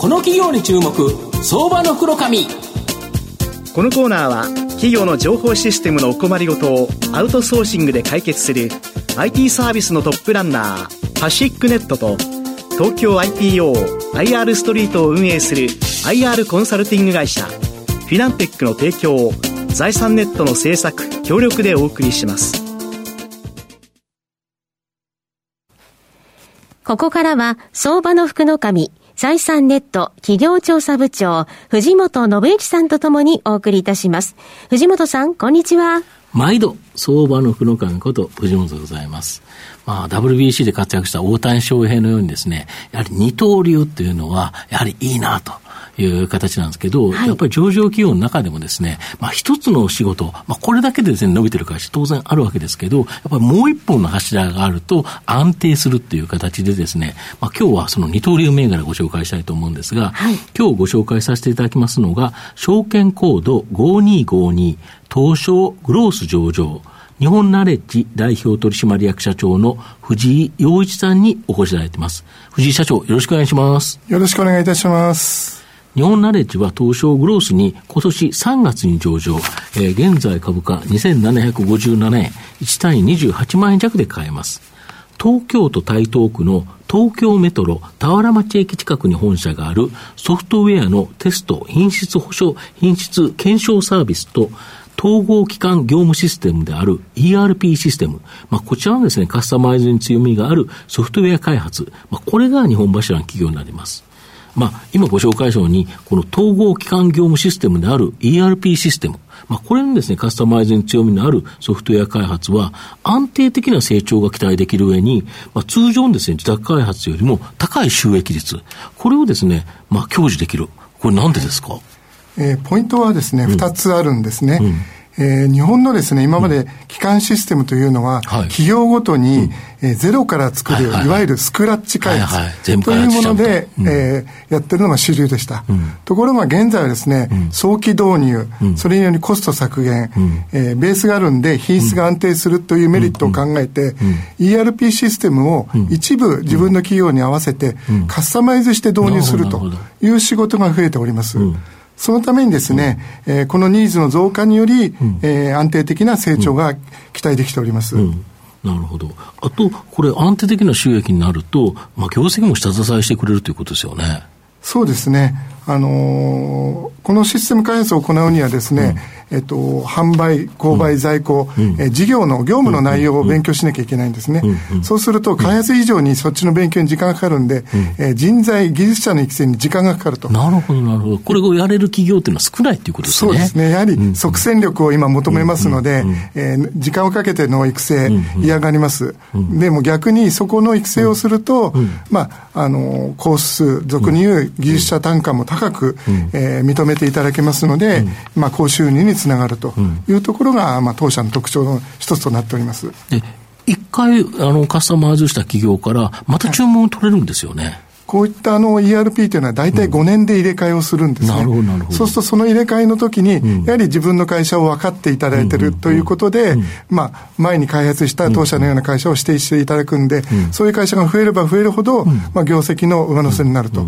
この企業に注目相場の袋紙このコーナーは企業の情報システムのお困りごとをアウトソーシングで解決する IT サービスのトップランナーパシックネットと東京 IPOIR ストリートを運営する IR コンサルティング会社フィナンテックの提供を財産ネットの制作協力でお送りします。ここからは相場の福の神財産ネット企業調査部長、藤本信之さんとともにお送りいたします。藤本さん、こんにちは。毎度、相場の福の神こと藤本でございます。まあ、WBC で活躍した大谷翔平のようにですね、やはり二刀流っていうのは、やはりいいなと。いう形なんですけど、はい、やっぱり上場企業の中でもですね、まあ一つの仕事、まあこれだけでですね、伸びてる会社当然あるわけですけど、やっぱりもう一本の柱があると安定するっていう形でですね、まあ今日はその二刀流銘柄ご紹介したいと思うんですが、はい、今日ご紹介させていただきますのが、証券コード5252東証グロース上場、日本ナレッジ代表取締役社長の藤井洋一さんにお越しいただいています。藤井社長、よろしくお願いします。よろしくお願いいたします。日本ナレッジは東証グロースに今年3月に上場、えー、現在株価2757円、1単位28万円弱で買えます。東京都台東区の東京メトロ田原町駅近くに本社があるソフトウェアのテスト、品質保証、品質検証サービスと統合機関業務システムである ERP システム。まあ、こちらのですね、カスタマイズに強みがあるソフトウェア開発。まあ、これが日本柱の企業になります。まあ、今ご紹介したように、この統合機関業務システムである ERP システム。まあ、これにですね、カスタマイズに強みのあるソフトウェア開発は、安定的な成長が期待できる上に、まあ、通常のですね、自宅開発よりも高い収益率。これをですね、まあ、享受できる。これなんでですか？えー、ポイントはですね、二、つあるんですね。うんえー、日本のですね、今まで基幹システムというのは、企業ごとに、えー、ゼロから作る、いわゆるスクラッチ開発と。いうもので、えー、やってるのが主流でした。ところが現在はですね、早期導入、それによりコスト削減、えー、ベースがあるんで品質が安定するというメリットを考えて、ERP システムを一部自分の企業に合わせてカスタマイズして導入するという仕事が増えております。そのためにですね、うん、えー、このニーズの増加により、うん、えー、安定的な成長が期待できております。うんなるほど。あと、これ、安定的な収益になると、まあ、業績も下支えしてくれるということですよね。そうですね。あのー、このシステム開発を行うにはですね、うん、えっと、販売、購買、在庫、うん、え事業の業務の内容を勉強しなきゃいけないんですね。うん、そうすると、開発以上にそっちの勉強に時間がかかるんで、え人材、技術者の育成に時間がかかると。なるほど、なるほど。これをやれる企業っていうのは少ないっていうことですね。そうですね。やはり即戦力を今求めますので、えー、時間をかけての育成、嫌がります。でも逆にそこの育成をすると、まあ、あの、コース数、俗に言う技術者単価も高く、えー、認めていただけますので、まあ、高収入につながるというところが、まあ、当社の特徴の一つとなっております。一回あのカスタマイズした企業から、また注文を取れるんですよね。はいこういったあの ERP というのは大体5年で入れ替えをするんですね。なるほど、なるほど。そうするとその入れ替えの時に、やはり自分の会社を分かっていただいているということで、まあ、前に開発した当社のような会社を指定していただくんで、そういう会社が増えれば増えるほど、まあ、業績の上乗せになると。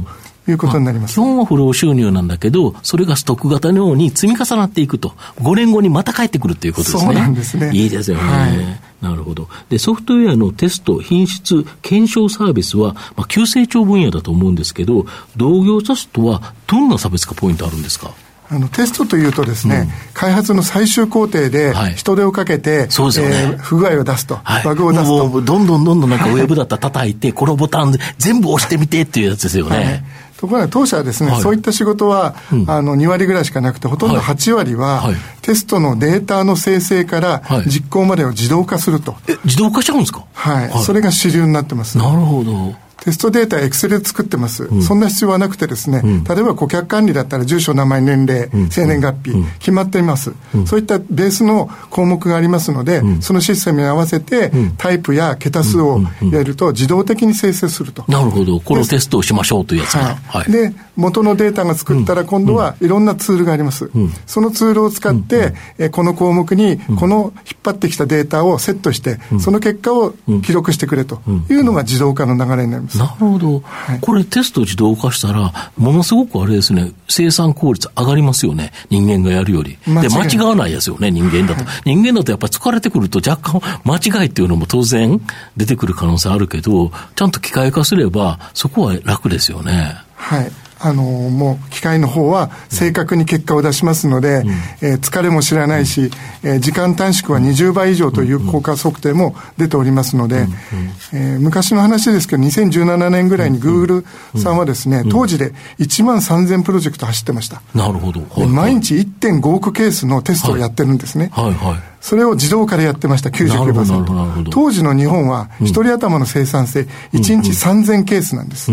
いうことになります。基本は不労収入なんだけど、それがストック型のように積み重なっていくと、5年後にまた帰ってくるということですね。そうなんですね。いいですよね。はい、なるほど。で、ソフトウェアのテスト、品質、検証サービスは、まあ、急成長分野だと思うんですけど、同業者とはどんな差別化ポイントあるんですか？あのテストというとですね、うん、開発の最終工程で人手をかけて、はい、ね、えー、不具合を出すと、はい、バグを出すと。どんどんどんどんなんかウェブだったら叩いて、このボタン全部押してみてっていうやつですよね。はい。ところが当社はですね、はい、そういった仕事は、うん、あの2割ぐらいしかなくて、ほとんど8割は、はい、テストのデータの生成から実行までを自動化すると。え、自動化しちゃうんですか？はい。それが主流になってます。なるほど。テストデータ、エクセルで作ってます、うん、そんな必要はなくてですね、うん、例えば顧客管理だったら住所、名前、年齢、うん、生年月日、決まっています、そういったベースの項目がありますので、そのシステムに合わせて、タイプや桁数をやると自動的に生成すると。なるほど、このテストをしましょうというやつが。はい。はい、で、元のデータが作ったら今度はいろんなツールがあります。そのツールを使って、えこの項目にこの引っ張ってきたデータをセットして、その結果を記録してくれというのが自動化の流れになります。なるほど。はい、これテスト自動化したら、ものすごくあれですね、生産効率上がりますよね。人間がやるより。で、間違わないですよね、人間だと。はい、人間だとやっぱり疲れてくると若干間違いっていうのも当然出てくる可能性あるけど、ちゃんと機械化すれば、そこは楽ですよね。はい。あのもう機械の方は正確に結果を出しますので、うん、えー、疲れも知らないし、えー、時間短縮は20倍以上という効果測定も出ておりますので、えー、昔の話ですけど、2017年ぐらいにグーグルさんはですね、当時で1万3000プロジェクト走ってました。なるほど。はい。はい、毎日1.5億ケースのテストをやってるんですね。はい、はい、はい。それを自動化でやってました、99%。当時の日本は、一人頭の生産性、1日3000ケースなんです。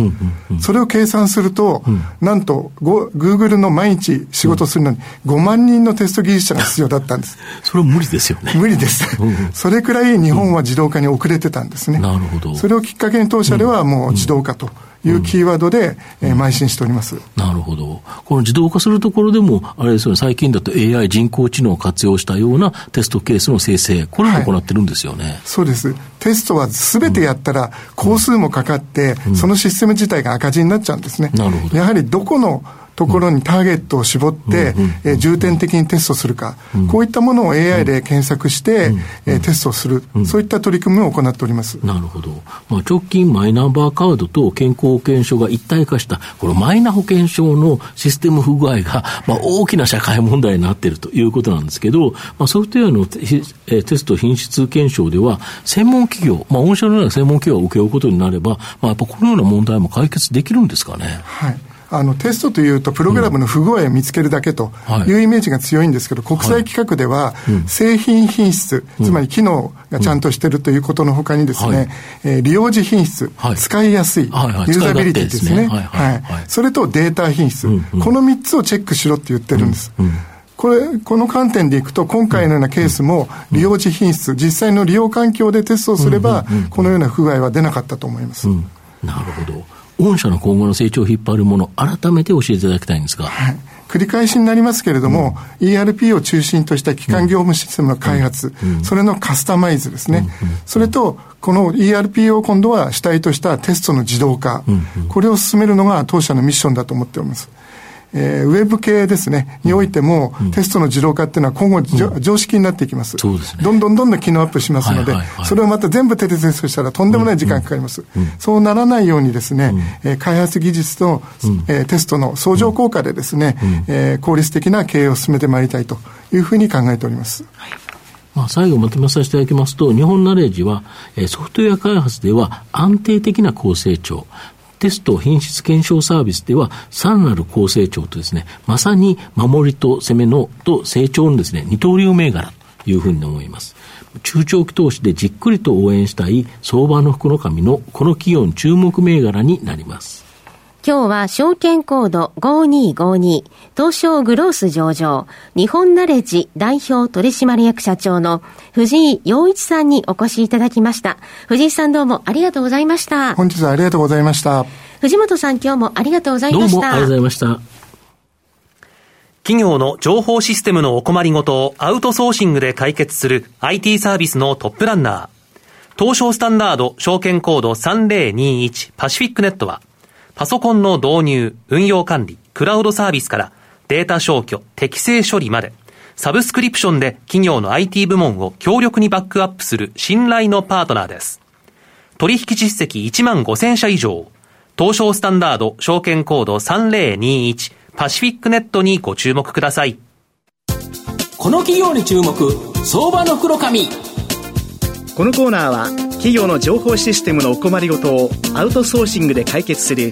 それを計算すると、なんと、グーグルの毎日仕事するのに、5万人のテスト技術者が必要だったんです。それは無理ですよね。無理です。それくらい日本は自動化に遅れてたんですね。なるほど。それをきっかけに当社ではもう自動化と。いうキーワードで、うん、えー、邁進しております。なるほど。この自動化するところでも、あれですよね、最近だと AI 人工知能を活用したようなテストケースの生成、これも行ってるんですよね。はい、そうです。テストはすべてやったら、工数もかかって、うん、そのシステム自体が赤字になっちゃうんですね。なるほど。やはりどこのところにターゲットを絞って、え重点的にテストするか、こういったものを AI で検索して、えテストする、そういった取り組みを行っております。なるほど。まあ、直近マイナンバーカードと健康保険証が一体化した、このマイナ保険証のシステム不具合が、まあ、大きな社会問題になっているということなんですけど、まあ、ソフトウェアのテテスト品質検証では、専門企業、まあ、御社のような専門企業を請け負うことになれば、まあ、やっぱこのような問題も解決できるんですかね？はい。あのテストというと、プログラムの不具合を見つけるだけとい。うイメージが強いんですけど、国際規格では、製品品質、つまり機能がちゃんとしているということのほかにですね、え利用時品質、使いやすい、ユーザビリティですね、はいそれとデータ品質、この3つをチェックしろって言ってるんです。これ、この観点でいくと、今回のようなケースも、利用時品質、実際の利用環境でテストをすれば、このような不具合は出なかったと思います。なるほど。御社の今後の成長を引っ張るもの、改めて教えていただきたいんですが。はい。繰り返しになりますけれども、うん、ERP を中心とした基幹業務システムの開発、うん、それのカスタマイズですね、うん、それと、この ERP を今度は主体としたテストの自動化、これを進めるのが当社のミッションだと思っております。えー、ウェブ系ですね、においても、うん、テストの自動化っていうのは今後、うん、常識になっていきます。そうですね。どんどんどんどん機能アップしますので、はいはいはい、それをまた全部手でテストしたらとんでもない時間かかります。うん、そうならないようにですね、えー、開発技術と、えー、テストの相乗効果でですね、えー、効率的な経営を進めてまいりたいというふうに考えております。はい。まあ、最後まとめさせていただきますと、日本ナレッジは、えー、ソフトウェア開発では安定的な高成長、テスト品質検証サービスでは、さらなる高成長とですね、まさに守りと攻めのと成長のですね、二刀流銘柄というふうに思います。中長期投資でじっくりと応援したい相場の福の神のこの企業の注目銘柄になります。今日は証券コード5252東証グロース上場日本ナレッジ代表取締役社長の藤井洋一さんにお越しいただきました。藤井さんどうもありがとうございました。本日はありがとうございました。藤本さん今日もありがとうございました。どうもありがとうございました。企業の情報システムのお困りごとをアウトソーシングで解決する IT サービスのトップランナー。東証スタンダード証券コード3021パシフィックネットはパソコンの導入、運用管理、クラウドサービスからデータ消去、適正処理まで、サブスクリプションで企業の IT 部門を強力にバックアップする信頼のパートナーです。取引実績1万5000社以上、東証スタンダード証券コード3021パシフィックネットにご注目ください。この企業に注目、相場の黒髪。このコーナーは企業の情報システムのお困りごとをアウトソーシングで解決する